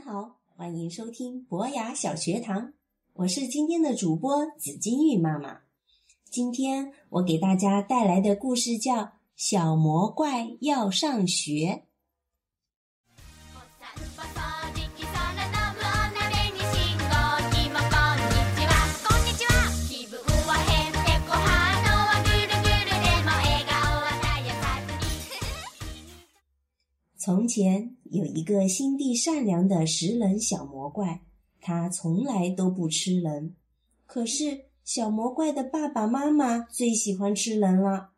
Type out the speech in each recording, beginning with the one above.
好，欢迎收听博雅小学堂，我是今天的主播紫金玉妈妈。今天我给大家带来的故事叫《小魔怪要上学》。从前有一个心地善良的食人小魔怪，他从来都不吃人。可是小魔怪的爸爸妈妈最喜欢吃人了。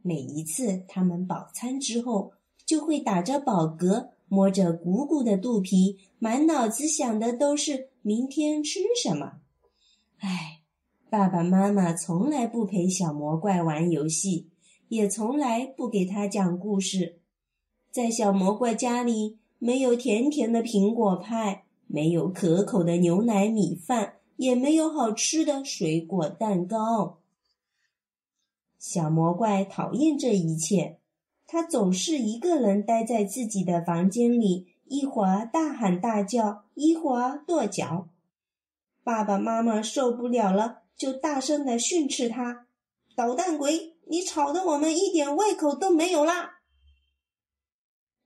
每一次他们饱餐之后，就会打着饱嗝，摸着鼓鼓的肚皮，满脑子想的都是明天吃什么。唉，爸爸妈妈从来不陪小魔怪玩游戏，也从来不给他讲故事。在小魔怪家里，没有甜甜的苹果派，没有可口的牛奶米饭，也没有好吃的水果蛋糕。小魔怪讨厌这一切，他总是一个人待在自己的房间里，一会儿大喊大叫，一会儿跺脚。爸爸妈妈受不了了，就大声的训斥他：“捣蛋鬼，你吵得我们一点胃口都没有啦！”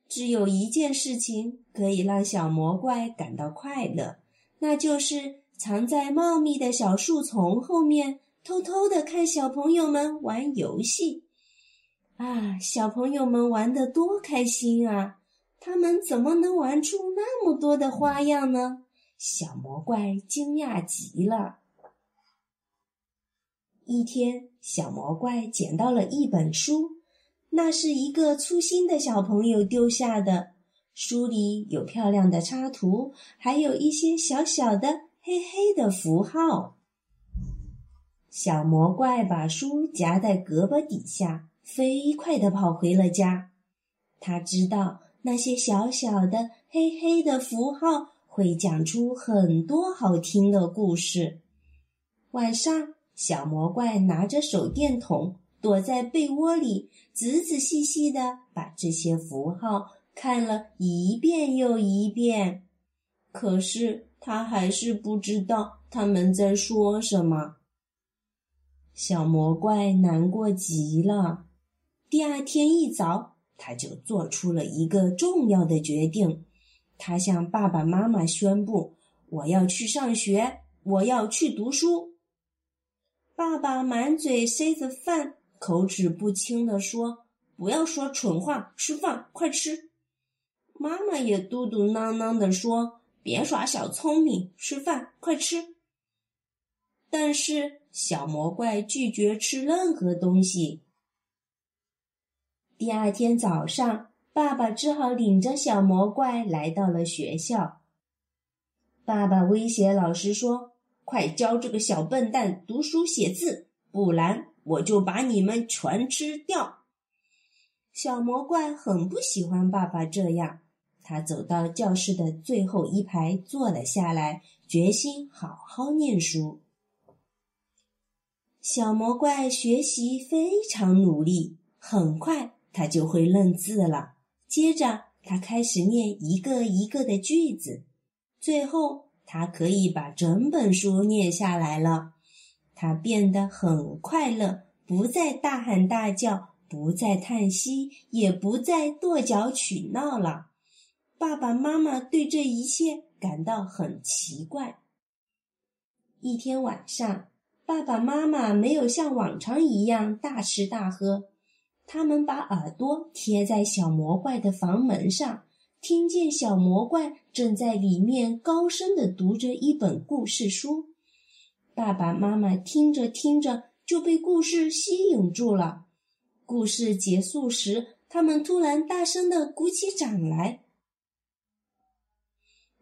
只有一件事情可以让小魔怪感到快乐，那就是藏在茂密的小树丛后面，偷偷的看小朋友们玩游戏。啊，小朋友们玩的多开心啊！他们怎么能玩出那么多的花样呢？小魔怪惊讶极了。一天，小魔怪捡到了一本书。那是一个粗心的小朋友丢下的。书里有漂亮的插图，还有一些小小的黑黑的符号。小魔怪把书夹在胳膊底下，飞快地跑回了家。他知道那些小小的黑黑的符号会讲出很多好听的故事。晚上，小魔怪拿着手电筒。躲在被窝里，仔仔细细的把这些符号看了一遍又一遍，可是他还是不知道他们在说什么。小魔怪难过极了。第二天一早，他就做出了一个重要的决定。他向爸爸妈妈宣布：“我要去上学，我要去读书。”爸爸满嘴塞着饭。口齿不清地说：“不要说蠢话，吃饭，快吃。”妈妈也嘟嘟囔囔地说：“别耍小聪明，吃饭，快吃。”但是小魔怪拒绝吃任何东西。第二天早上，爸爸只好领着小魔怪来到了学校。爸爸威胁老师说：“快教这个小笨蛋读书写字，不然……”我就把你们全吃掉！小魔怪很不喜欢爸爸这样，他走到教室的最后一排坐了下来，决心好好念书。小魔怪学习非常努力，很快他就会认字了。接着，他开始念一个一个的句子，最后他可以把整本书念下来了。他变得很快乐，不再大喊大叫，不再叹息，也不再跺脚取闹了。爸爸妈妈对这一切感到很奇怪。一天晚上，爸爸妈妈没有像往常一样大吃大喝，他们把耳朵贴在小魔怪的房门上，听见小魔怪正在里面高声的读着一本故事书。爸爸妈妈听着听着就被故事吸引住了。故事结束时，他们突然大声的鼓起掌来。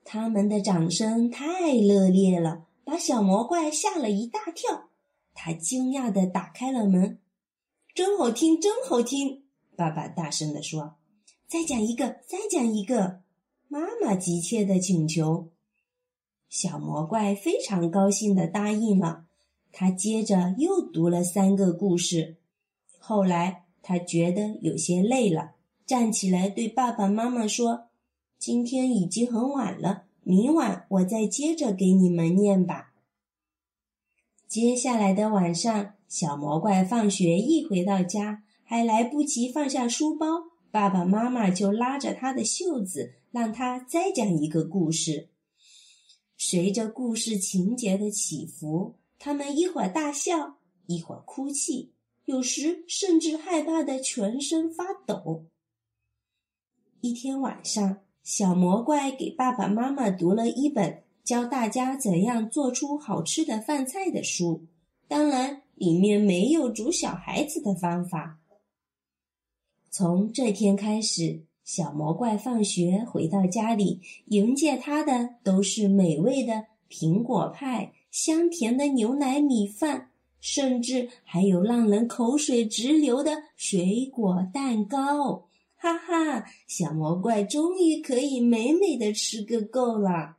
他们的掌声太热烈了，把小魔怪吓了一大跳。他惊讶的打开了门：“真好听，真好听！”爸爸大声的说：“再讲一个，再讲一个！”妈妈急切的请求。小魔怪非常高兴的答应了。他接着又读了三个故事。后来他觉得有些累了，站起来对爸爸妈妈说：“今天已经很晚了，明晚我再接着给你们念吧。接下来的晚上，小魔怪放学一回到家，还来不及放下书包，爸爸妈妈就拉着他的袖子，让他再讲一个故事。随着故事情节的起伏，他们一会儿大笑，一会儿哭泣，有时甚至害怕的全身发抖。一天晚上，小魔怪给爸爸妈妈读了一本。教大家怎样做出好吃的饭菜的书，当然里面没有煮小孩子的方法。从这天开始，小魔怪放学回到家里，迎接他的都是美味的苹果派、香甜的牛奶米饭，甚至还有让人口水直流的水果蛋糕。哈哈，小魔怪终于可以美美的吃个够了。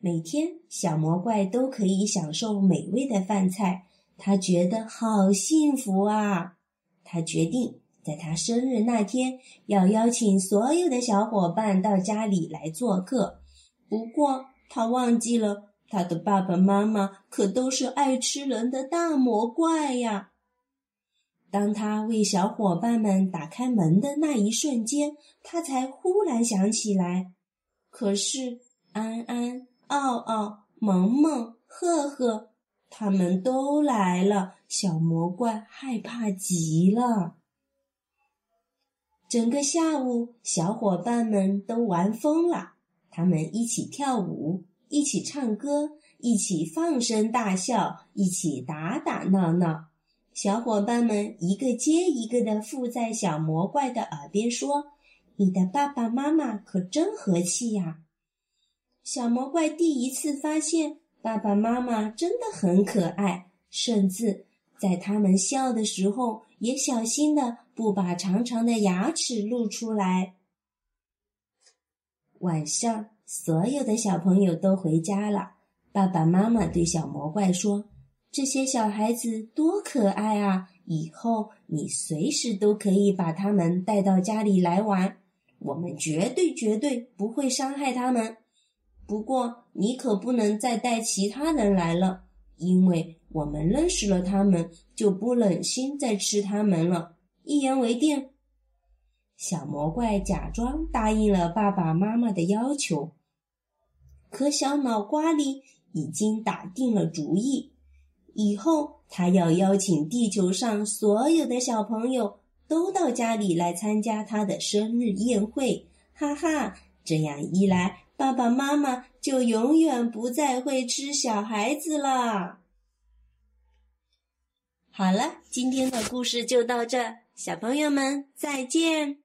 每天，小魔怪都可以享受美味的饭菜，他觉得好幸福啊！他决定在他生日那天要邀请所有的小伙伴到家里来做客。不过，他忘记了他的爸爸妈妈可都是爱吃人的大魔怪呀。当他为小伙伴们打开门的那一瞬间，他才忽然想起来，可是安安。奥奥、萌萌、赫赫，他们都来了，小魔怪害怕极了。整个下午，小伙伴们都玩疯了，他们一起跳舞，一起唱歌，一起放声大笑，一起打打闹闹。小伙伴们一个接一个的附在小魔怪的耳边说：“你的爸爸妈妈可真和气呀！”小魔怪第一次发现爸爸妈妈真的很可爱，甚至在他们笑的时候也小心的不把长长的牙齿露出来。晚上，所有的小朋友都回家了，爸爸妈妈对小魔怪说：“这些小孩子多可爱啊！以后你随时都可以把他们带到家里来玩，我们绝对绝对不会伤害他们。”不过，你可不能再带其他人来了，因为我们认识了他们，就不忍心再吃他们了。一言为定。小魔怪假装答应了爸爸妈妈的要求，可小脑瓜里已经打定了主意，以后他要邀请地球上所有的小朋友都到家里来参加他的生日宴会。哈哈，这样一来。爸爸妈妈就永远不再会吃小孩子了。好了，今天的故事就到这，小朋友们再见。